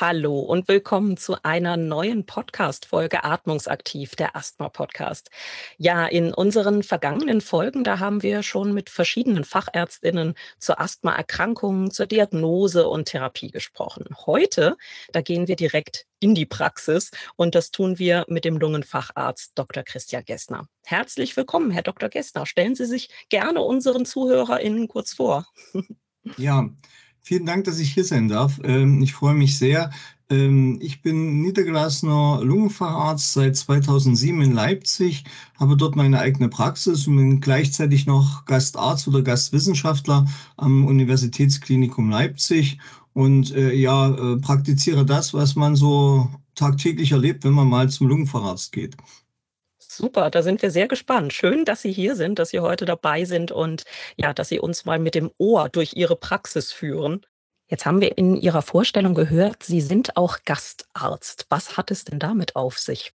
Hallo und willkommen zu einer neuen Podcast-Folge Atmungsaktiv, der Asthma-Podcast. Ja, in unseren vergangenen Folgen, da haben wir schon mit verschiedenen Fachärztinnen zur Asthmaerkrankung, zur Diagnose und Therapie gesprochen. Heute, da gehen wir direkt in die Praxis und das tun wir mit dem Lungenfacharzt Dr. Christian Gessner. Herzlich willkommen, Herr Dr. Gessner. Stellen Sie sich gerne unseren ZuhörerInnen kurz vor. Ja, Vielen Dank, dass ich hier sein darf. Ähm, ich freue mich sehr. Ähm, ich bin niedergelassener Lungenfacharzt seit 2007 in Leipzig, habe dort meine eigene Praxis und bin gleichzeitig noch Gastarzt oder Gastwissenschaftler am Universitätsklinikum Leipzig und äh, ja, äh, praktiziere das, was man so tagtäglich erlebt, wenn man mal zum Lungenfacharzt geht. Super, da sind wir sehr gespannt. Schön, dass Sie hier sind, dass Sie heute dabei sind und ja, dass Sie uns mal mit dem Ohr durch Ihre Praxis führen. Jetzt haben wir in Ihrer Vorstellung gehört, Sie sind auch Gastarzt. Was hat es denn damit auf sich?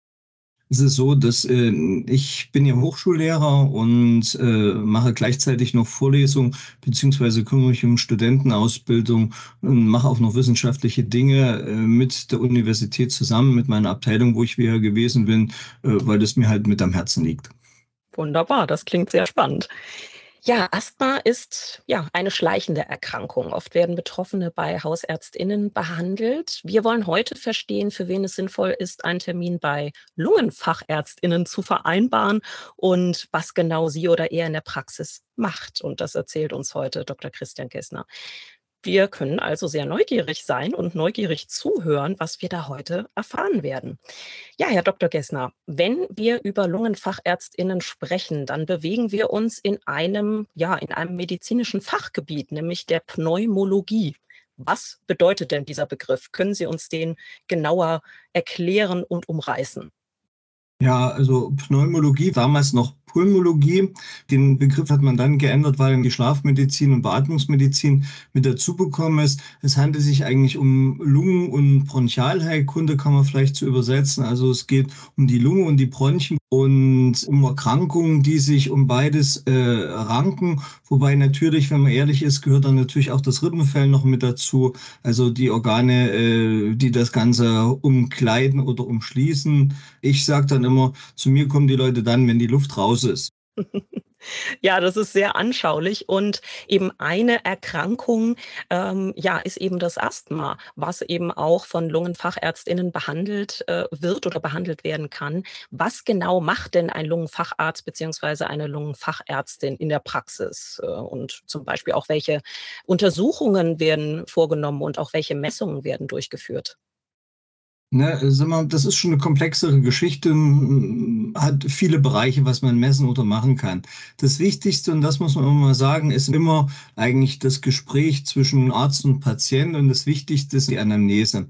Es ist so, dass äh, ich bin ja Hochschullehrer und äh, mache gleichzeitig noch Vorlesungen beziehungsweise kümmere mich um Studentenausbildung und mache auch noch wissenschaftliche Dinge äh, mit der Universität zusammen, mit meiner Abteilung, wo ich wieder gewesen bin, äh, weil das mir halt mit am Herzen liegt. Wunderbar, das klingt sehr spannend. Ja, Asthma ist ja eine schleichende Erkrankung. Oft werden Betroffene bei Hausärztinnen behandelt. Wir wollen heute verstehen, für wen es sinnvoll ist, einen Termin bei Lungenfachärztinnen zu vereinbaren und was genau sie oder er in der Praxis macht. Und das erzählt uns heute Dr. Christian Kessner. Wir können also sehr neugierig sein und neugierig zuhören, was wir da heute erfahren werden. Ja, Herr Dr. Gessner, wenn wir über Lungenfachärztinnen sprechen, dann bewegen wir uns in einem, ja, in einem medizinischen Fachgebiet, nämlich der Pneumologie. Was bedeutet denn dieser Begriff? Können Sie uns den genauer erklären und umreißen? Ja, also Pneumologie, damals noch Pulmologie. Den Begriff hat man dann geändert, weil die Schlafmedizin und Beatmungsmedizin mit dazu bekommen ist. Es handelt sich eigentlich um Lungen- und Bronchialheilkunde, kann man vielleicht so übersetzen. Also es geht um die Lunge und die Bronchien und um Erkrankungen, die sich um beides äh, ranken. Wobei natürlich, wenn man ehrlich ist, gehört dann natürlich auch das Rippenfell noch mit dazu. Also die Organe, äh, die das Ganze umkleiden oder umschließen. Ich sage dann immer, zu mir kommen die Leute dann, wenn die Luft raus ist. Ja, das ist sehr anschaulich und eben eine Erkrankung, ähm, ja, ist eben das Asthma, was eben auch von Lungenfachärztinnen behandelt äh, wird oder behandelt werden kann. Was genau macht denn ein Lungenfacharzt beziehungsweise eine Lungenfachärztin in der Praxis? Äh, und zum Beispiel auch welche Untersuchungen werden vorgenommen und auch welche Messungen werden durchgeführt? Ne, sag mal, das ist schon eine komplexere Geschichte, hat viele Bereiche, was man messen oder machen kann. Das Wichtigste, und das muss man immer mal sagen, ist immer eigentlich das Gespräch zwischen Arzt und Patient und das Wichtigste ist die Anamnese.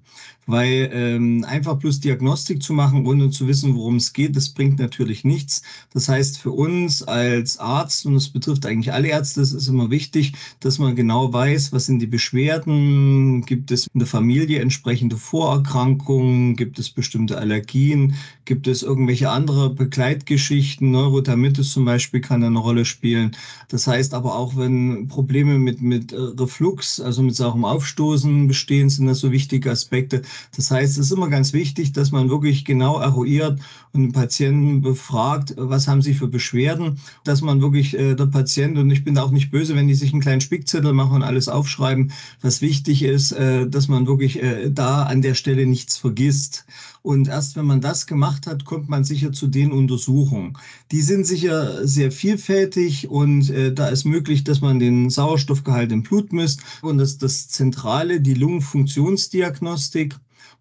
Weil ähm, einfach bloß Diagnostik zu machen, ohne zu wissen, worum es geht, das bringt natürlich nichts. Das heißt, für uns als Arzt, und das betrifft eigentlich alle Ärzte, es ist immer wichtig, dass man genau weiß, was sind die Beschwerden, gibt es in der Familie entsprechende Vorerkrankungen, Erkrankungen? Gibt es bestimmte Allergien? Gibt es irgendwelche andere Begleitgeschichten? Neurodermitis zum Beispiel kann eine Rolle spielen. Das heißt aber auch, wenn Probleme mit, mit äh, Reflux, also mit saurem Aufstoßen bestehen, sind das so wichtige Aspekte. Das heißt, es ist immer ganz wichtig, dass man wirklich genau eruiert und den Patienten befragt, was haben sie für Beschwerden, dass man wirklich äh, der Patient, und ich bin auch nicht böse, wenn die sich einen kleinen Spickzettel machen und alles aufschreiben, was wichtig ist, äh, dass man wirklich äh, da an der Stelle nichts vergisst vergisst. Und erst wenn man das gemacht hat, kommt man sicher zu den Untersuchungen. Die sind sicher sehr vielfältig und äh, da ist möglich, dass man den Sauerstoffgehalt im Blut misst. Und das, das Zentrale, die Lungenfunktionsdiagnostik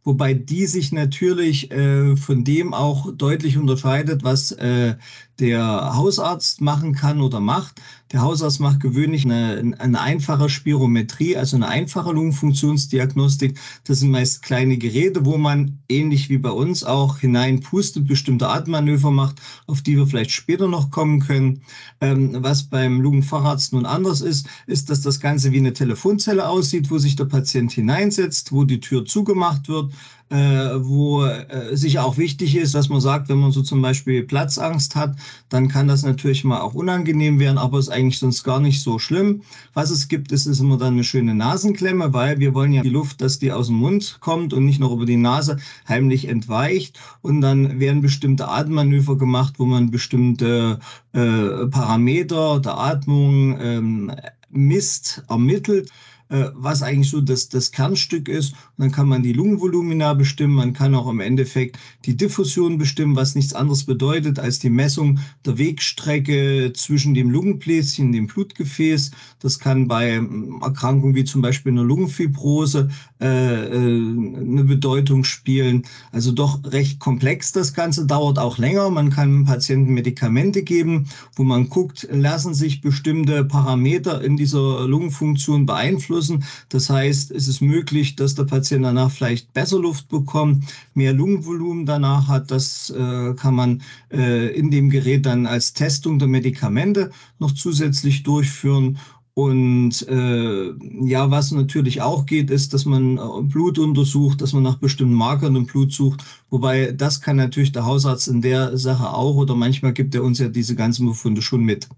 wobei die sich natürlich äh, von dem auch deutlich unterscheidet, was äh, der Hausarzt machen kann oder macht. Der Hausarzt macht gewöhnlich eine, eine einfache Spirometrie, also eine einfache Lungenfunktionsdiagnostik. Das sind meist kleine Geräte, wo man ähnlich wie bei uns auch hineinpustet, bestimmte Atemmanöver macht, auf die wir vielleicht später noch kommen können. Ähm, was beim Lungenfacharzt nun anders ist, ist, dass das Ganze wie eine Telefonzelle aussieht, wo sich der Patient hineinsetzt, wo die Tür zugemacht wird äh, wo äh, sicher auch wichtig ist, dass man sagt, wenn man so zum Beispiel Platzangst hat, dann kann das natürlich mal auch unangenehm werden, aber ist eigentlich sonst gar nicht so schlimm. Was es gibt, ist, ist immer dann eine schöne Nasenklemme, weil wir wollen ja die Luft, dass die aus dem Mund kommt und nicht noch über die Nase heimlich entweicht. Und dann werden bestimmte Atemmanöver gemacht, wo man bestimmte äh, Parameter der Atmung ähm, misst, ermittelt was eigentlich so das, das Kernstück ist. Und dann kann man die Lungenvolumina bestimmen, man kann auch im Endeffekt die Diffusion bestimmen, was nichts anderes bedeutet als die Messung der Wegstrecke zwischen dem Lungenbläschen dem Blutgefäß. Das kann bei Erkrankungen wie zum Beispiel einer Lungenfibrose äh, äh, eine Bedeutung spielen. Also doch recht komplex das Ganze, dauert auch länger. Man kann Patienten Medikamente geben, wo man guckt, lassen sich bestimmte Parameter in dieser Lungenfunktion beeinflussen. Das heißt, es ist möglich, dass der Patient danach vielleicht besser Luft bekommt, mehr Lungenvolumen danach hat. Das äh, kann man äh, in dem Gerät dann als Testung der Medikamente noch zusätzlich durchführen. Und äh, ja, was natürlich auch geht, ist, dass man äh, Blut untersucht, dass man nach bestimmten Markern im Blut sucht. Wobei das kann natürlich der Hausarzt in der Sache auch oder manchmal gibt er uns ja diese ganzen Befunde schon mit.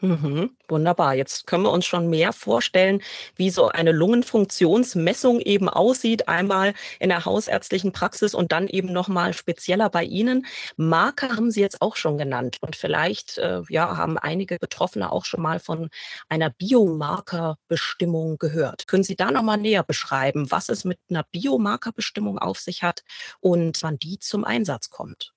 Mhm, wunderbar. Jetzt können wir uns schon mehr vorstellen, wie so eine Lungenfunktionsmessung eben aussieht, einmal in der hausärztlichen Praxis und dann eben noch mal spezieller bei Ihnen. Marker haben Sie jetzt auch schon genannt und vielleicht äh, ja, haben einige Betroffene auch schon mal von einer Biomarkerbestimmung gehört. Können Sie da noch mal näher beschreiben, was es mit einer Biomarkerbestimmung auf sich hat und wann die zum Einsatz kommt?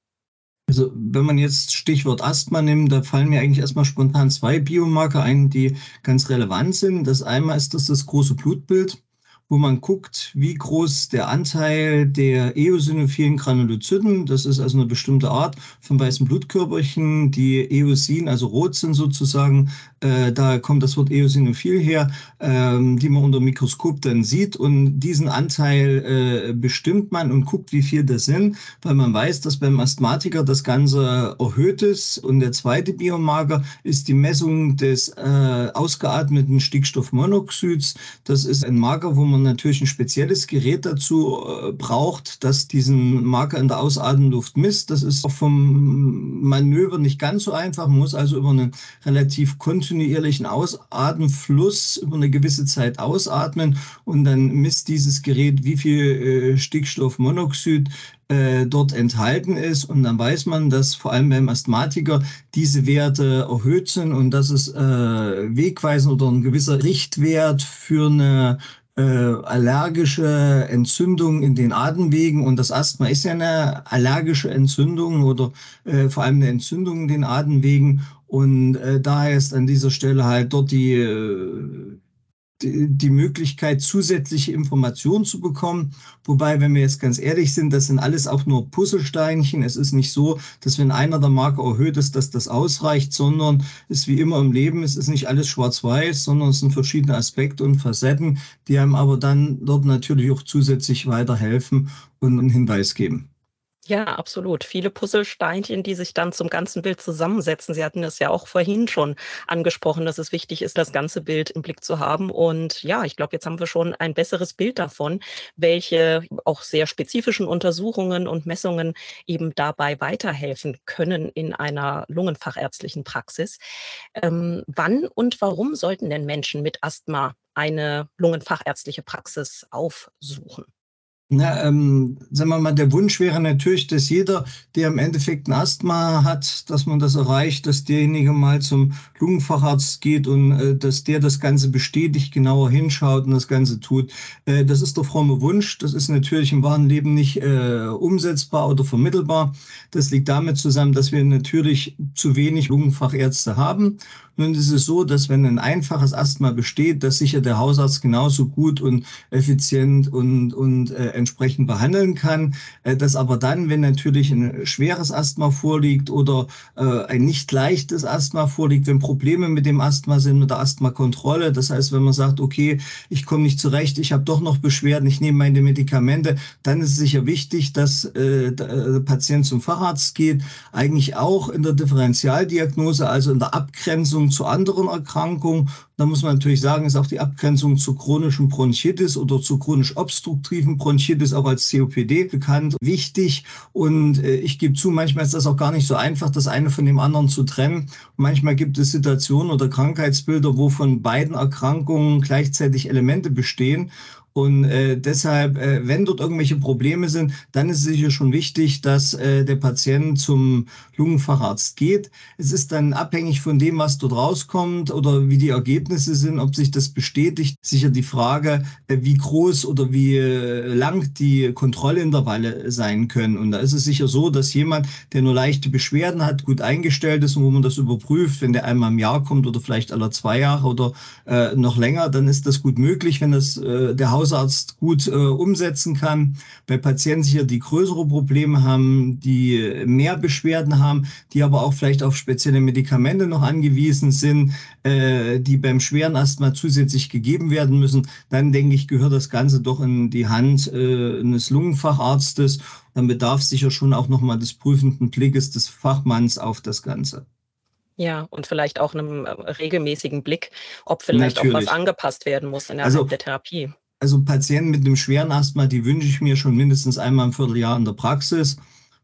Also wenn man jetzt Stichwort Asthma nimmt, da fallen mir eigentlich erstmal spontan zwei Biomarker ein, die ganz relevant sind. Das einmal ist das das große Blutbild wo man guckt, wie groß der Anteil der eosinophilen Granulozyten, das ist also eine bestimmte Art von weißen Blutkörperchen, die Eosin, also rot sind sozusagen, äh, da kommt das Wort eosinophil her, ähm, die man unter dem Mikroskop dann sieht und diesen Anteil äh, bestimmt man und guckt, wie viel das sind, weil man weiß, dass beim Asthmatiker das Ganze erhöht ist und der zweite Biomarker ist die Messung des äh, ausgeatmeten Stickstoffmonoxids. Das ist ein Marker, wo man man natürlich ein spezielles Gerät dazu äh, braucht, das diesen Marker in der Ausatemluft misst. Das ist auch vom Manöver nicht ganz so einfach. Man muss also über einen relativ kontinuierlichen Ausatemfluss über eine gewisse Zeit ausatmen und dann misst dieses Gerät, wie viel äh, Stickstoffmonoxid äh, dort enthalten ist. Und dann weiß man, dass vor allem beim Asthmatiker diese Werte erhöht sind und dass es äh, wegweisend oder ein gewisser Richtwert für eine äh, allergische Entzündung in den Atemwegen und das Asthma ist ja eine allergische Entzündung oder äh, vor allem eine Entzündung in den Atemwegen und äh, daher ist an dieser Stelle halt dort die äh, die Möglichkeit, zusätzliche Informationen zu bekommen. Wobei, wenn wir jetzt ganz ehrlich sind, das sind alles auch nur Puzzlesteinchen. Es ist nicht so, dass wenn einer der Marker erhöht ist, dass das ausreicht, sondern es ist wie immer im Leben, es ist nicht alles schwarz-weiß, sondern es sind verschiedene Aspekte und Facetten, die einem aber dann dort natürlich auch zusätzlich weiterhelfen und einen Hinweis geben. Ja, absolut. Viele Puzzlesteinchen, die sich dann zum ganzen Bild zusammensetzen. Sie hatten es ja auch vorhin schon angesprochen, dass es wichtig ist, das ganze Bild im Blick zu haben. Und ja, ich glaube, jetzt haben wir schon ein besseres Bild davon, welche auch sehr spezifischen Untersuchungen und Messungen eben dabei weiterhelfen können in einer lungenfachärztlichen Praxis. Ähm, wann und warum sollten denn Menschen mit Asthma eine lungenfachärztliche Praxis aufsuchen? Na, ähm, sagen wir mal, der Wunsch wäre natürlich, dass jeder, der im Endeffekt ein Asthma hat, dass man das erreicht, dass derjenige mal zum Lungenfacharzt geht und äh, dass der das Ganze bestätigt, genauer hinschaut und das Ganze tut. Äh, das ist der fromme Wunsch. Das ist natürlich im wahren Leben nicht äh, umsetzbar oder vermittelbar. Das liegt damit zusammen, dass wir natürlich zu wenig Lungenfachärzte haben. Nun ist es so, dass wenn ein einfaches Asthma besteht, dass sicher der Hausarzt genauso gut und effizient und, und äh, entsprechend behandeln kann. Äh, dass aber dann, wenn natürlich ein schweres Asthma vorliegt oder äh, ein nicht leichtes Asthma vorliegt, wenn Probleme mit dem Asthma sind, mit der Asthmakontrolle, das heißt, wenn man sagt, okay, ich komme nicht zurecht, ich habe doch noch Beschwerden, ich nehme meine Medikamente, dann ist es sicher wichtig, dass äh, der Patient zum Facharzt geht, eigentlich auch in der Differentialdiagnose, also in der Abgrenzung zu anderen Erkrankungen. Da muss man natürlich sagen, ist auch die Abgrenzung zur chronischen Bronchitis oder zur chronisch obstruktiven Bronchitis auch als COPD bekannt, wichtig. Und äh, ich gebe zu, manchmal ist das auch gar nicht so einfach, das eine von dem anderen zu trennen. Und manchmal gibt es Situationen oder Krankheitsbilder, wo von beiden Erkrankungen gleichzeitig Elemente bestehen. Und äh, deshalb, äh, wenn dort irgendwelche Probleme sind, dann ist es sicher schon wichtig, dass äh, der Patient zum Lungenfacharzt geht. Es ist dann abhängig von dem, was dort rauskommt oder wie die Ergebnisse sind, ob sich das bestätigt. Sicher die Frage, äh, wie groß oder wie äh, lang die Kontrollintervalle sein können. Und da ist es sicher so, dass jemand, der nur leichte Beschwerden hat, gut eingestellt ist und wo man das überprüft, wenn der einmal im Jahr kommt oder vielleicht alle zwei Jahre oder äh, noch länger, dann ist das gut möglich, wenn das äh, der Haus Hausarzt gut äh, umsetzen kann. Bei Patienten sicher, die größere Probleme haben, die mehr Beschwerden haben, die aber auch vielleicht auf spezielle Medikamente noch angewiesen sind, äh, die beim schweren Asthma zusätzlich gegeben werden müssen, dann denke ich, gehört das Ganze doch in die Hand äh, eines Lungenfacharztes. Dann bedarf sicher schon auch nochmal des prüfenden Blickes des Fachmanns auf das Ganze. Ja, und vielleicht auch einem äh, regelmäßigen Blick, ob vielleicht Natürlich. auch was angepasst werden muss in der, also, der Therapie also Patienten mit einem schweren Asthma, die wünsche ich mir schon mindestens einmal im Vierteljahr in der Praxis.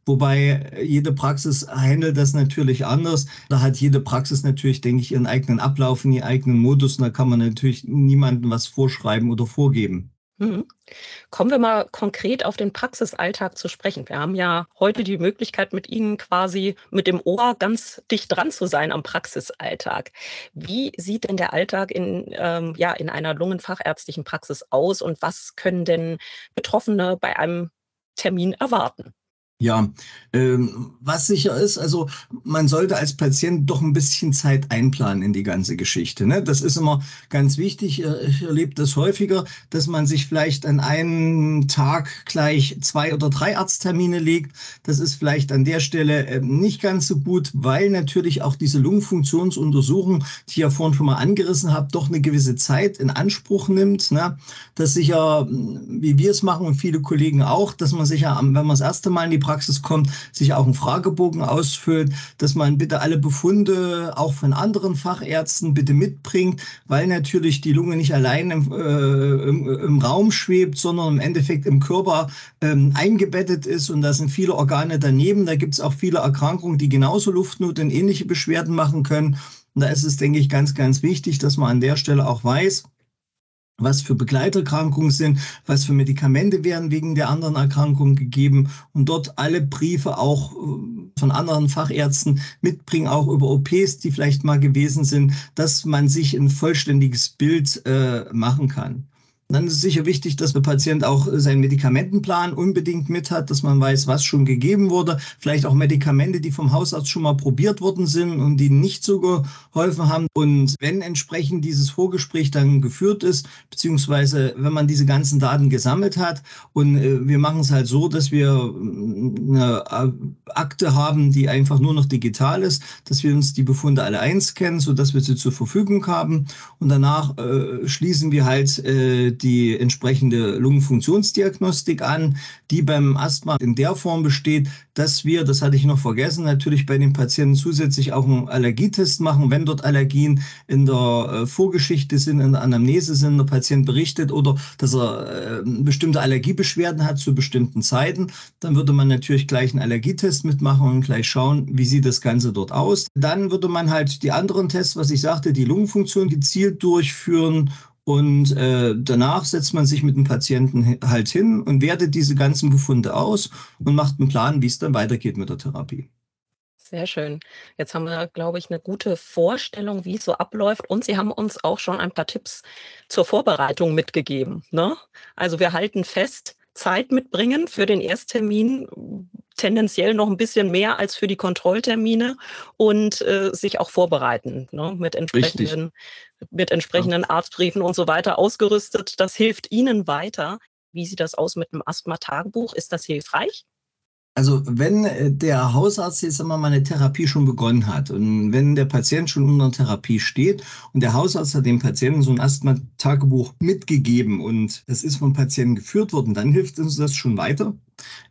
Wobei jede Praxis handelt das natürlich anders. Da hat jede Praxis natürlich, denke ich, ihren eigenen Ablauf, ihren eigenen Modus. Und da kann man natürlich niemandem was vorschreiben oder vorgeben. Mhm. Kommen wir mal konkret auf den Praxisalltag zu sprechen. Wir haben ja heute die Möglichkeit, mit Ihnen quasi mit dem Ohr ganz dicht dran zu sein am Praxisalltag. Wie sieht denn der Alltag in, ähm, ja, in einer lungenfachärztlichen Praxis aus und was können denn Betroffene bei einem Termin erwarten? Ja, ähm, was sicher ist, also man sollte als Patient doch ein bisschen Zeit einplanen in die ganze Geschichte. Ne? Das ist immer ganz wichtig. Ich erlebe das häufiger, dass man sich vielleicht an einem Tag gleich zwei oder drei Arzttermine legt. Das ist vielleicht an der Stelle äh, nicht ganz so gut, weil natürlich auch diese Lungenfunktionsuntersuchung, die ich ja vorhin schon mal angerissen habe, doch eine gewisse Zeit in Anspruch nimmt. Ne? Das sicher, wie wir es machen und viele Kollegen auch, dass man sich ja, wenn man das erste Mal in die Praxis kommt, sich auch einen Fragebogen ausfüllt, dass man bitte alle Befunde auch von anderen Fachärzten bitte mitbringt, weil natürlich die Lunge nicht allein im, äh, im, im Raum schwebt, sondern im Endeffekt im Körper ähm, eingebettet ist und da sind viele Organe daneben. Da gibt es auch viele Erkrankungen, die genauso Luftnot und ähnliche Beschwerden machen können. Und da ist es, denke ich, ganz, ganz wichtig, dass man an der Stelle auch weiß, was für Begleiterkrankungen sind, was für Medikamente werden wegen der anderen Erkrankungen gegeben und dort alle Briefe auch äh, von anderen Fachärzten mitbringen, auch über OPs, die vielleicht mal gewesen sind, dass man sich ein vollständiges Bild äh, machen kann. Dann ist es sicher wichtig, dass der Patient auch seinen Medikamentenplan unbedingt mit hat, dass man weiß, was schon gegeben wurde. Vielleicht auch Medikamente, die vom Hausarzt schon mal probiert worden sind und die nicht so geholfen haben. Und wenn entsprechend dieses Vorgespräch dann geführt ist, beziehungsweise wenn man diese ganzen Daten gesammelt hat und äh, wir machen es halt so, dass wir äh, eine Akte haben, die einfach nur noch digital ist, dass wir uns die Befunde alle einscannen, sodass wir sie zur Verfügung haben. Und danach äh, schließen wir halt äh, die entsprechende Lungenfunktionsdiagnostik an, die beim Asthma in der Form besteht, dass wir, das hatte ich noch vergessen, natürlich bei den Patienten zusätzlich auch einen Allergietest machen, wenn dort Allergien in der äh, Vorgeschichte sind, in der Anamnese sind, der Patient berichtet oder dass er äh, bestimmte Allergiebeschwerden hat zu bestimmten Zeiten, dann würde man natürlich gleich einen Allergietest mitmachen und gleich schauen, wie sieht das Ganze dort aus. Dann würde man halt die anderen Tests, was ich sagte, die Lungenfunktion gezielt durchführen und äh, danach setzt man sich mit dem Patienten halt hin und wertet diese ganzen Befunde aus und macht einen Plan, wie es dann weitergeht mit der Therapie. Sehr schön. Jetzt haben wir, glaube ich, eine gute Vorstellung, wie es so abläuft. Und Sie haben uns auch schon ein paar Tipps zur Vorbereitung mitgegeben. Ne? Also wir halten fest, Zeit mitbringen für den Ersttermin, tendenziell noch ein bisschen mehr als für die Kontrolltermine und äh, sich auch vorbereiten ne, mit entsprechenden, mit entsprechenden ja. Arztbriefen und so weiter ausgerüstet. Das hilft Ihnen weiter. Wie sieht das aus mit einem Asthma-Tagebuch? Ist das hilfreich? Also wenn äh, der Hausarzt jetzt einmal mal eine Therapie schon begonnen hat und wenn der Patient schon unter Therapie steht und der Hausarzt hat dem Patienten so ein Asthma-Tagebuch mitgegeben und das ist vom Patienten geführt worden, dann hilft uns das schon weiter.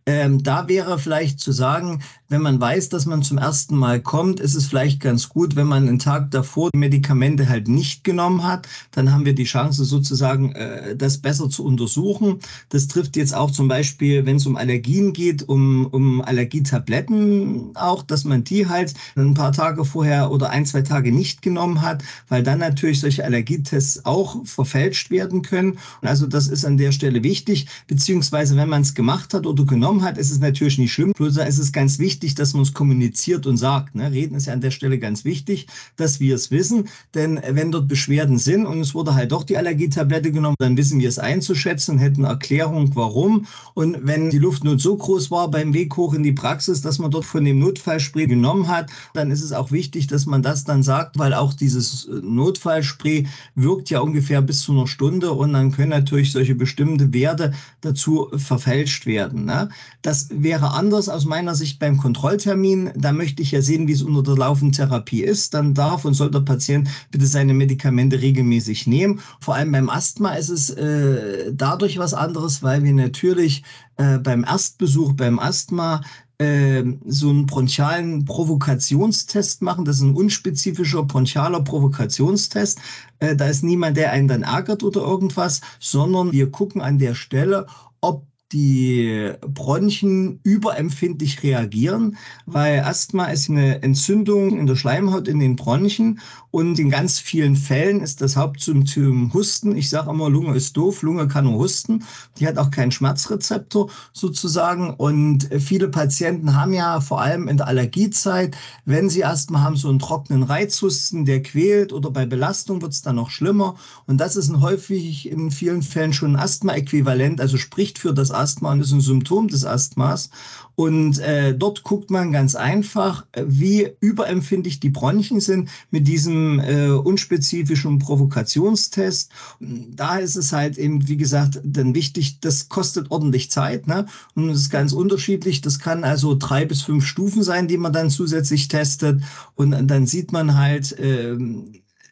Ähm, da wäre vielleicht zu sagen, wenn man weiß, dass man zum ersten Mal kommt, ist es vielleicht ganz gut, wenn man einen Tag davor Medikamente halt nicht genommen hat. Dann haben wir die Chance sozusagen, äh, das besser zu untersuchen. Das trifft jetzt auch zum Beispiel, wenn es um Allergien geht, um, um Allergietabletten auch, dass man die halt ein paar Tage vorher oder ein, zwei Tage nicht genommen hat, weil dann natürlich solche Allergietests auch verfälscht werden können. Und also das ist an der Stelle wichtig, beziehungsweise wenn man es gemacht hat oder genommen hat, ist es natürlich nicht schlimm. Bloß ist es ganz wichtig, dass man es kommuniziert und sagt. Ne? Reden ist ja an der Stelle ganz wichtig, dass wir es wissen. Denn wenn dort Beschwerden sind und es wurde halt doch die Allergietablette genommen, dann wissen wir es einzuschätzen, hätten Erklärung, warum. Und wenn die Luftnot so groß war beim Weg hoch in die Praxis, dass man dort von dem Notfallspray genommen hat, dann ist es auch wichtig, dass man das dann sagt, weil auch dieses Notfallspray wirkt ja ungefähr bis zu einer Stunde und dann können natürlich solche bestimmte Werte dazu verfälscht werden. Ne? Das wäre anders aus meiner Sicht beim Kontrolltermin, da möchte ich ja sehen, wie es unter der laufenden Therapie ist. Dann darf und soll der Patient bitte seine Medikamente regelmäßig nehmen. Vor allem beim Asthma ist es äh, dadurch was anderes, weil wir natürlich äh, beim Erstbesuch beim Asthma äh, so einen bronchialen Provokationstest machen. Das ist ein unspezifischer bronchialer Provokationstest. Äh, da ist niemand, der einen dann ärgert oder irgendwas, sondern wir gucken an der Stelle, ob die Bronchien überempfindlich reagieren, weil Asthma ist eine Entzündung in der Schleimhaut in den Bronchien und in ganz vielen Fällen ist das Hauptsymptom Husten. Ich sage immer, Lunge ist doof, Lunge kann nur husten. Die hat auch keinen Schmerzrezeptor sozusagen und viele Patienten haben ja vor allem in der Allergiezeit, wenn sie Asthma haben, so einen trockenen Reizhusten, der quält oder bei Belastung wird es dann noch schlimmer und das ist häufig in vielen Fällen schon Asthma-Äquivalent, also spricht für das Asthma und ist ein Symptom des Asthmas. Und äh, dort guckt man ganz einfach, wie überempfindlich die Bronchien sind mit diesem äh, unspezifischen Provokationstest. Da ist es halt eben, wie gesagt, dann wichtig, das kostet ordentlich Zeit. Ne? Und es ist ganz unterschiedlich. Das kann also drei bis fünf Stufen sein, die man dann zusätzlich testet. Und dann sieht man halt, äh,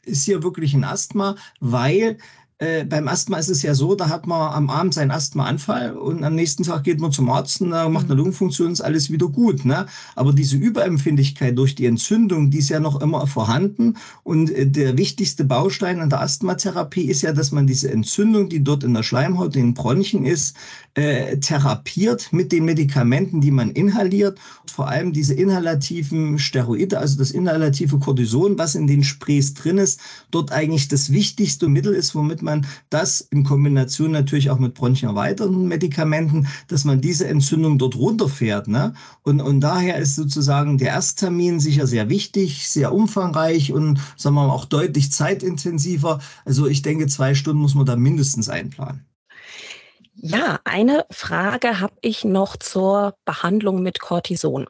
ist hier wirklich ein Asthma, weil äh, beim Asthma ist es ja so, da hat man am Abend seinen Asthmaanfall und am nächsten Tag geht man zum Arzt und äh, macht eine mhm. Lungenfunktion, ist alles wieder gut. Ne? Aber diese Überempfindlichkeit durch die Entzündung, die ist ja noch immer vorhanden. Und äh, der wichtigste Baustein an der Asthmatherapie ist ja, dass man diese Entzündung, die dort in der Schleimhaut, in den Bronchien ist, äh, therapiert mit den Medikamenten, die man inhaliert. Vor allem diese inhalativen Steroide, also das inhalative Cortison, was in den Sprays drin ist, dort eigentlich das wichtigste Mittel ist, womit man das in Kombination natürlich auch mit bronchienerweiternden Medikamenten, dass man diese Entzündung dort runterfährt. Ne? Und, und daher ist sozusagen der Ersttermin sicher sehr wichtig, sehr umfangreich und sagen wir mal auch deutlich zeitintensiver. Also ich denke, zwei Stunden muss man da mindestens einplanen. Ja, eine Frage habe ich noch zur Behandlung mit Cortison.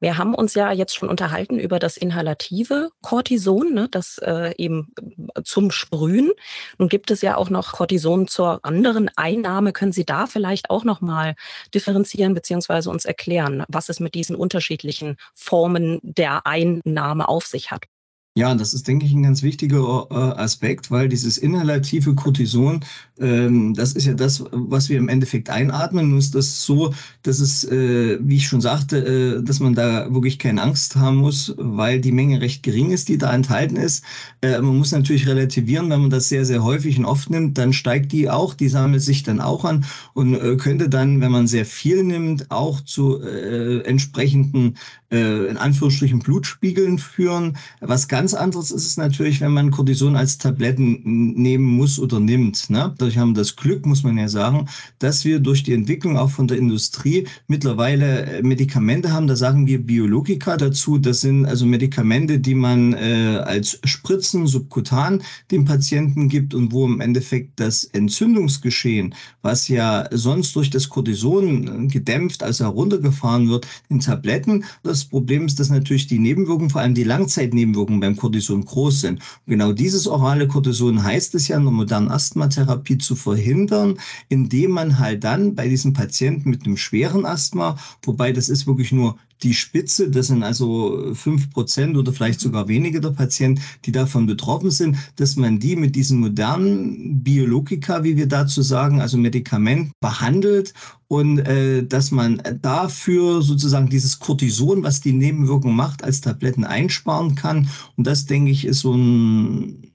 Wir haben uns ja jetzt schon unterhalten über das inhalative Cortison, ne, das äh, eben äh, zum Sprühen. Nun gibt es ja auch noch Cortison zur anderen Einnahme. Können Sie da vielleicht auch noch mal differenzieren beziehungsweise uns erklären, was es mit diesen unterschiedlichen Formen der Einnahme auf sich hat? Ja, das ist, denke ich, ein ganz wichtiger äh, Aspekt, weil dieses inhalative Cortison, ähm, das ist ja das, was wir im Endeffekt einatmen. Nun ist das so, dass es, äh, wie ich schon sagte, äh, dass man da wirklich keine Angst haben muss, weil die Menge recht gering ist, die da enthalten ist. Man muss natürlich relativieren, wenn man das sehr, sehr häufig und oft nimmt, dann steigt die auch, die sammelt sich dann auch an und könnte dann, wenn man sehr viel nimmt, auch zu entsprechenden, in Anführungsstrichen, Blutspiegeln führen, was ganz ganz anderes ist es natürlich, wenn man Cortison als Tabletten nehmen muss oder nimmt. Ne? Dadurch haben wir das Glück, muss man ja sagen, dass wir durch die Entwicklung auch von der Industrie mittlerweile äh, Medikamente haben. Da sagen wir Biologika dazu. Das sind also Medikamente, die man äh, als Spritzen subkutan dem Patienten gibt und wo im Endeffekt das Entzündungsgeschehen, was ja sonst durch das Cortison gedämpft, also heruntergefahren wird, in Tabletten. Das Problem ist, dass natürlich die Nebenwirkungen, vor allem die Langzeitnebenwirkungen beim beim Cortison groß sind. Und genau dieses orale Cortison heißt es ja in der modernen Asthmatherapie zu verhindern, indem man halt dann bei diesem Patienten mit einem schweren Asthma, wobei das ist wirklich nur die Spitze, das sind also fünf Prozent oder vielleicht sogar weniger der Patienten, die davon betroffen sind, dass man die mit diesen modernen Biologika, wie wir dazu sagen, also Medikament behandelt und äh, dass man dafür sozusagen dieses Cortison, was die Nebenwirkung macht, als Tabletten einsparen kann. Und das, denke ich, ist so ein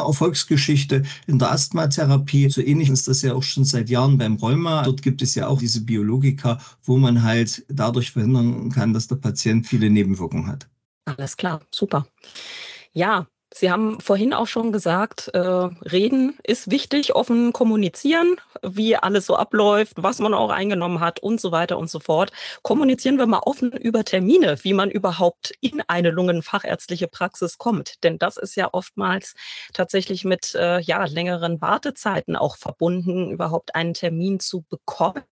Erfolgsgeschichte in der Asthmatherapie. So ähnlich ist das ja auch schon seit Jahren beim Rheuma. Dort gibt es ja auch diese Biologika, wo man halt dadurch verhindern kann, dass der Patient viele Nebenwirkungen hat. Alles klar, super. Ja, Sie haben vorhin auch schon gesagt, äh, reden ist wichtig, offen kommunizieren, wie alles so abläuft, was man auch eingenommen hat und so weiter und so fort. Kommunizieren wir mal offen über Termine, wie man überhaupt in eine lungenfachärztliche Praxis kommt. Denn das ist ja oftmals tatsächlich mit äh, ja, längeren Wartezeiten auch verbunden, überhaupt einen Termin zu bekommen.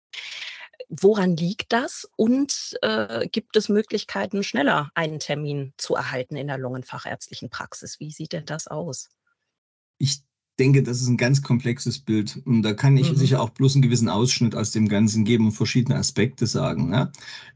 Woran liegt das? Und äh, gibt es Möglichkeiten, schneller einen Termin zu erhalten in der lungenfachärztlichen Praxis? Wie sieht denn das aus? Ich denke, das ist ein ganz komplexes Bild. Und da kann ich mhm. sicher auch bloß einen gewissen Ausschnitt aus dem Ganzen geben und verschiedene Aspekte sagen. Ne?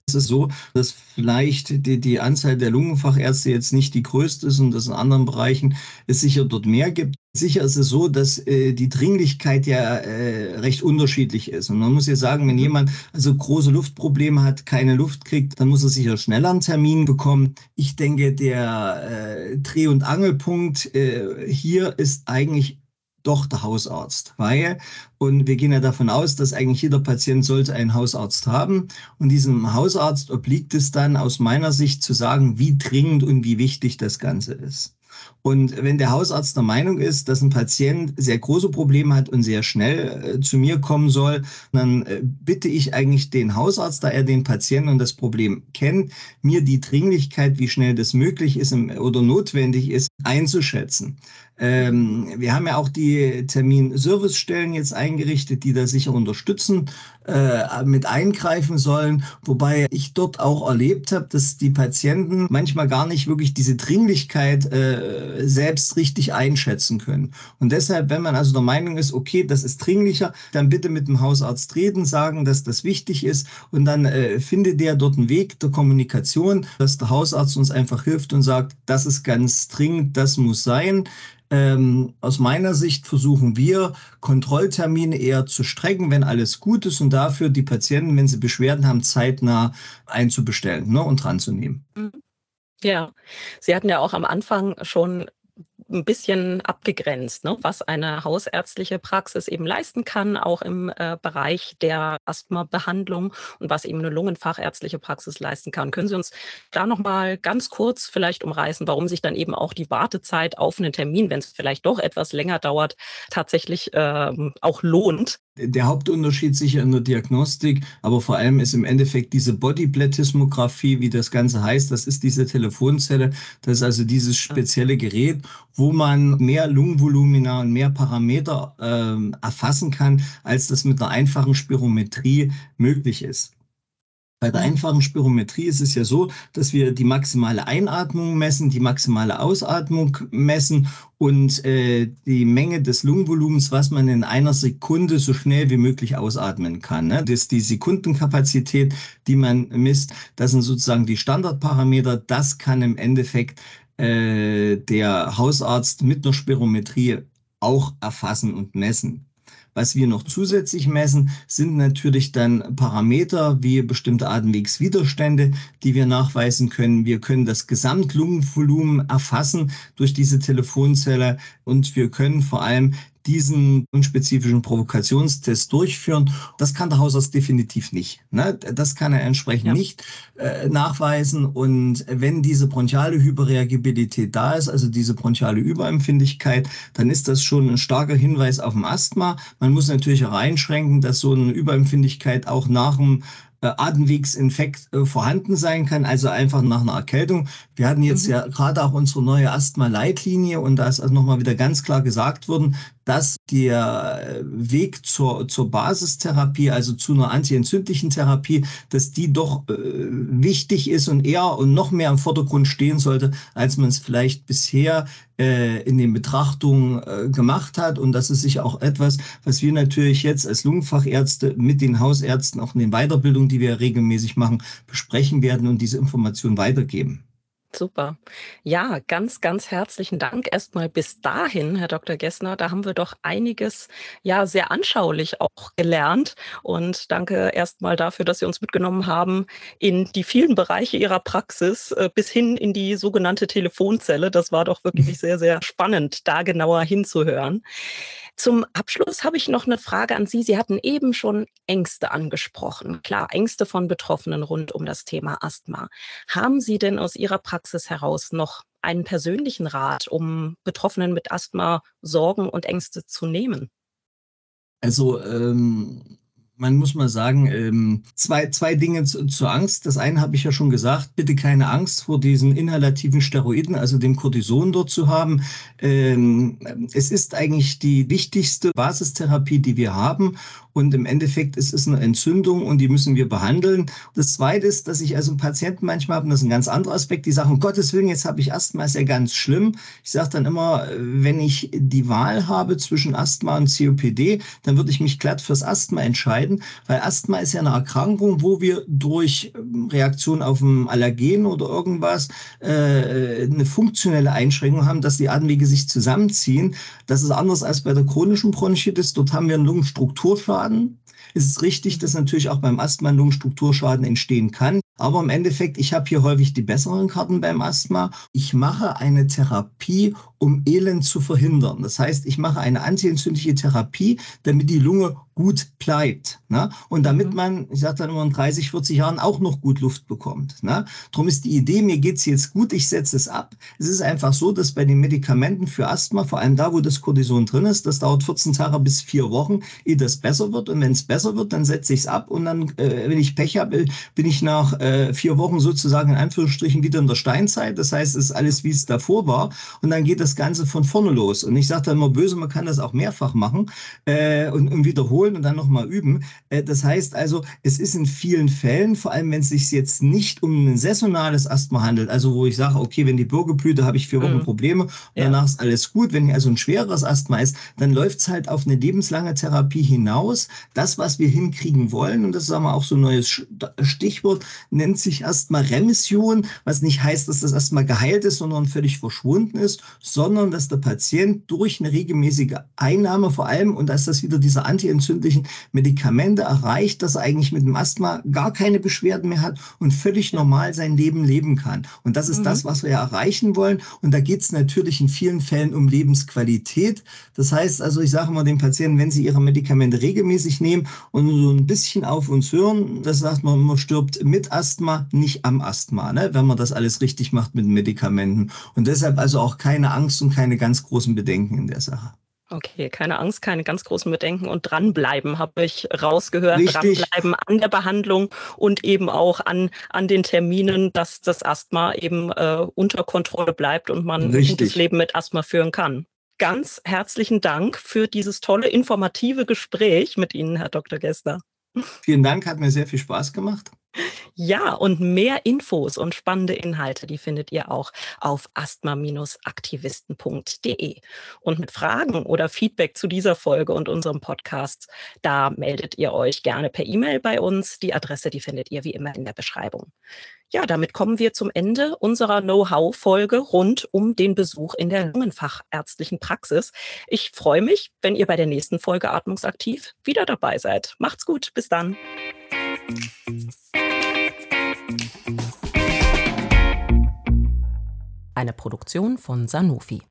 Es ist so, dass vielleicht die, die Anzahl der Lungenfachärzte jetzt nicht die größte ist und dass in anderen Bereichen es sicher dort mehr gibt. Sicher ist es so, dass äh, die Dringlichkeit ja äh, recht unterschiedlich ist. Und man muss ja sagen, wenn mhm. jemand also große Luftprobleme hat, keine Luft kriegt, dann muss er sicher schneller einen Termin bekommen. Ich denke, der äh, Dreh- und Angelpunkt äh, hier ist eigentlich doch der Hausarzt. Weil, und wir gehen ja davon aus, dass eigentlich jeder Patient sollte einen Hausarzt haben. Und diesem Hausarzt obliegt es dann aus meiner Sicht zu sagen, wie dringend und wie wichtig das Ganze ist. Und wenn der Hausarzt der Meinung ist, dass ein Patient sehr große Probleme hat und sehr schnell äh, zu mir kommen soll, dann äh, bitte ich eigentlich den Hausarzt, da er den Patienten und das Problem kennt, mir die Dringlichkeit, wie schnell das möglich ist oder notwendig ist, einzuschätzen. Ähm, wir haben ja auch die Terminservicestellen jetzt eingerichtet, die da sicher unterstützen, äh, mit eingreifen sollen. Wobei ich dort auch erlebt habe, dass die Patienten manchmal gar nicht wirklich diese Dringlichkeit äh, selbst richtig einschätzen können. Und deshalb, wenn man also der Meinung ist, okay, das ist dringlicher, dann bitte mit dem Hausarzt reden, sagen, dass das wichtig ist und dann äh, findet der dort einen Weg der Kommunikation, dass der Hausarzt uns einfach hilft und sagt, das ist ganz dringend, das muss sein. Ähm, aus meiner Sicht versuchen wir, Kontrolltermine eher zu strecken, wenn alles gut ist und dafür die Patienten, wenn sie Beschwerden haben, zeitnah einzubestellen ne, und dran zu nehmen. Ja, Sie hatten ja auch am Anfang schon ein bisschen abgegrenzt, ne, was eine hausärztliche Praxis eben leisten kann, auch im äh, Bereich der Asthma-Behandlung und was eben eine lungenfachärztliche Praxis leisten kann. Können Sie uns da noch mal ganz kurz vielleicht umreißen, warum sich dann eben auch die Wartezeit auf einen Termin, wenn es vielleicht doch etwas länger dauert, tatsächlich ähm, auch lohnt? Der Hauptunterschied sicher in der Diagnostik, aber vor allem ist im Endeffekt diese Bodyplethysmographie, wie das Ganze heißt, das ist diese Telefonzelle, das ist also dieses spezielle Gerät, wo man mehr Lungenvolumina und mehr Parameter äh, erfassen kann, als das mit einer einfachen Spirometrie möglich ist. Bei der einfachen Spirometrie ist es ja so, dass wir die maximale Einatmung messen, die maximale Ausatmung messen und äh, die Menge des Lungenvolumens, was man in einer Sekunde so schnell wie möglich ausatmen kann. Ne? Das ist die Sekundenkapazität, die man misst. Das sind sozusagen die Standardparameter. Das kann im Endeffekt äh, der Hausarzt mit einer Spirometrie auch erfassen und messen. Was wir noch zusätzlich messen, sind natürlich dann Parameter wie bestimmte Atemwegswiderstände, die wir nachweisen können. Wir können das Gesamtlungenvolumen erfassen durch diese Telefonzelle und wir können vor allem diesen unspezifischen Provokationstest durchführen. Das kann der Hausarzt definitiv nicht. Ne? Das kann er entsprechend ja. nicht äh, nachweisen. Und wenn diese bronchiale Hyperreagibilität da ist, also diese bronchiale Überempfindlichkeit, dann ist das schon ein starker Hinweis auf ein Asthma. Man muss natürlich auch einschränken, dass so eine Überempfindlichkeit auch nach dem äh, Atemwegsinfekt äh, vorhanden sein kann, also einfach nach einer Erkältung. Wir hatten jetzt mhm. ja gerade auch unsere neue Asthma-Leitlinie und da ist also nochmal wieder ganz klar gesagt worden, dass der Weg zur, zur Basistherapie, also zu einer antientzündlichen Therapie, dass die doch äh, wichtig ist und eher und noch mehr im Vordergrund stehen sollte, als man es vielleicht bisher äh, in den Betrachtungen äh, gemacht hat. Und das ist sicher auch etwas, was wir natürlich jetzt als Lungenfachärzte mit den Hausärzten auch in den Weiterbildungen, die wir regelmäßig machen, besprechen werden und diese Informationen weitergeben. Super. Ja, ganz, ganz herzlichen Dank erstmal bis dahin, Herr Dr. Gessner. Da haben wir doch einiges ja sehr anschaulich auch gelernt. Und danke erstmal dafür, dass Sie uns mitgenommen haben in die vielen Bereiche Ihrer Praxis äh, bis hin in die sogenannte Telefonzelle. Das war doch wirklich sehr, sehr spannend, da genauer hinzuhören. Zum Abschluss habe ich noch eine Frage an Sie. Sie hatten eben schon Ängste angesprochen. Klar, Ängste von Betroffenen rund um das Thema Asthma. Haben Sie denn aus Ihrer Praxis heraus noch einen persönlichen Rat, um Betroffenen mit Asthma Sorgen und Ängste zu nehmen? Also ähm, man muss mal sagen, ähm, zwei, zwei Dinge zu, zur Angst. Das eine habe ich ja schon gesagt, bitte keine Angst vor diesen inhalativen Steroiden, also dem Cortison dort zu haben. Ähm, es ist eigentlich die wichtigste Basistherapie, die wir haben. Und im Endeffekt ist es eine Entzündung und die müssen wir behandeln. Das Zweite ist, dass ich also Patienten manchmal habe, das ist ein ganz anderer Aspekt, die sagen, um Gottes Willen, jetzt habe ich Asthma, ist ja ganz schlimm. Ich sage dann immer, wenn ich die Wahl habe zwischen Asthma und COPD, dann würde ich mich glatt fürs Asthma entscheiden, weil Asthma ist ja eine Erkrankung, wo wir durch ähm, Reaktion auf ein Allergen oder irgendwas äh, eine funktionelle Einschränkung haben, dass die Atemwege sich zusammenziehen. Das ist anders als bei der chronischen Bronchitis. Dort haben wir einen Lungenstrukturschaden. Es ist richtig, dass natürlich auch beim Asthma ein Lungenstrukturschaden entstehen kann. Aber im Endeffekt, ich habe hier häufig die besseren Karten beim Asthma. Ich mache eine Therapie, um Elend zu verhindern. Das heißt, ich mache eine antientzündliche Therapie, damit die Lunge gut bleibt. Ne? Und damit mhm. man, ich sage dann immer in 30, 40 Jahren auch noch gut Luft bekommt. Ne? Darum ist die Idee, mir geht's jetzt gut, ich setze es ab. Es ist einfach so, dass bei den Medikamenten für Asthma, vor allem da, wo das Cortison drin ist, das dauert 14 Tage bis vier Wochen, ehe das besser wird. Und wenn es besser wird, dann setze ich es ab und dann, äh, wenn ich Pech habe, bin ich nach äh, vier Wochen sozusagen in Anführungsstrichen wieder in der Steinzeit. Das heißt, es ist alles, wie es davor war. Und dann geht das Ganze von vorne los. Und ich sage dann immer böse, man kann das auch mehrfach machen äh, und, und wiederholen und dann nochmal üben. Äh, das heißt also, es ist in vielen Fällen, vor allem wenn es sich jetzt nicht um ein saisonales Asthma handelt, also wo ich sage, okay, wenn die Bürgerblüte habe ich vier Wochen mhm. Probleme und ja. danach ist alles gut. Wenn also ein schwereres Asthma ist, dann läuft es halt auf eine lebenslange Therapie hinaus. Das, was wir hinkriegen wollen, und das ist wir auch so ein neues Stichwort, nennt sich erstmal Remission, was nicht heißt, dass das erstmal geheilt ist, sondern völlig verschwunden ist, sondern dass der Patient durch eine regelmäßige Einnahme vor allem, und dass das wieder diese antientzündlichen Medikamente erreicht, dass er eigentlich mit dem Asthma gar keine Beschwerden mehr hat und völlig normal sein Leben leben kann. Und das ist mhm. das, was wir ja erreichen wollen. Und da geht es natürlich in vielen Fällen um Lebensqualität. Das heißt also, ich sage mal den Patienten, wenn sie ihre Medikamente regelmäßig nehmen und so ein bisschen auf uns hören, das sagt man, man stirbt mit Asthma, nicht am Asthma, ne? wenn man das alles richtig macht mit Medikamenten. Und deshalb also auch keine Angst und keine ganz großen Bedenken in der Sache. Okay, keine Angst, keine ganz großen Bedenken und dranbleiben, habe ich rausgehört. Richtig. Dranbleiben an der Behandlung und eben auch an, an den Terminen, dass das Asthma eben äh, unter Kontrolle bleibt und man Richtig. ein gutes Leben mit Asthma führen kann. Ganz herzlichen Dank für dieses tolle, informative Gespräch mit Ihnen, Herr Dr. Gester. Vielen Dank, hat mir sehr viel Spaß gemacht. Ja, und mehr Infos und spannende Inhalte, die findet ihr auch auf asthma-aktivisten.de. Und mit Fragen oder Feedback zu dieser Folge und unserem Podcast, da meldet ihr euch gerne per E-Mail bei uns. Die Adresse, die findet ihr wie immer in der Beschreibung. Ja, damit kommen wir zum Ende unserer Know-how-Folge rund um den Besuch in der Lungenfachärztlichen Praxis. Ich freue mich, wenn ihr bei der nächsten Folge Atmungsaktiv wieder dabei seid. Macht's gut, bis dann. Eine Produktion von Sanofi.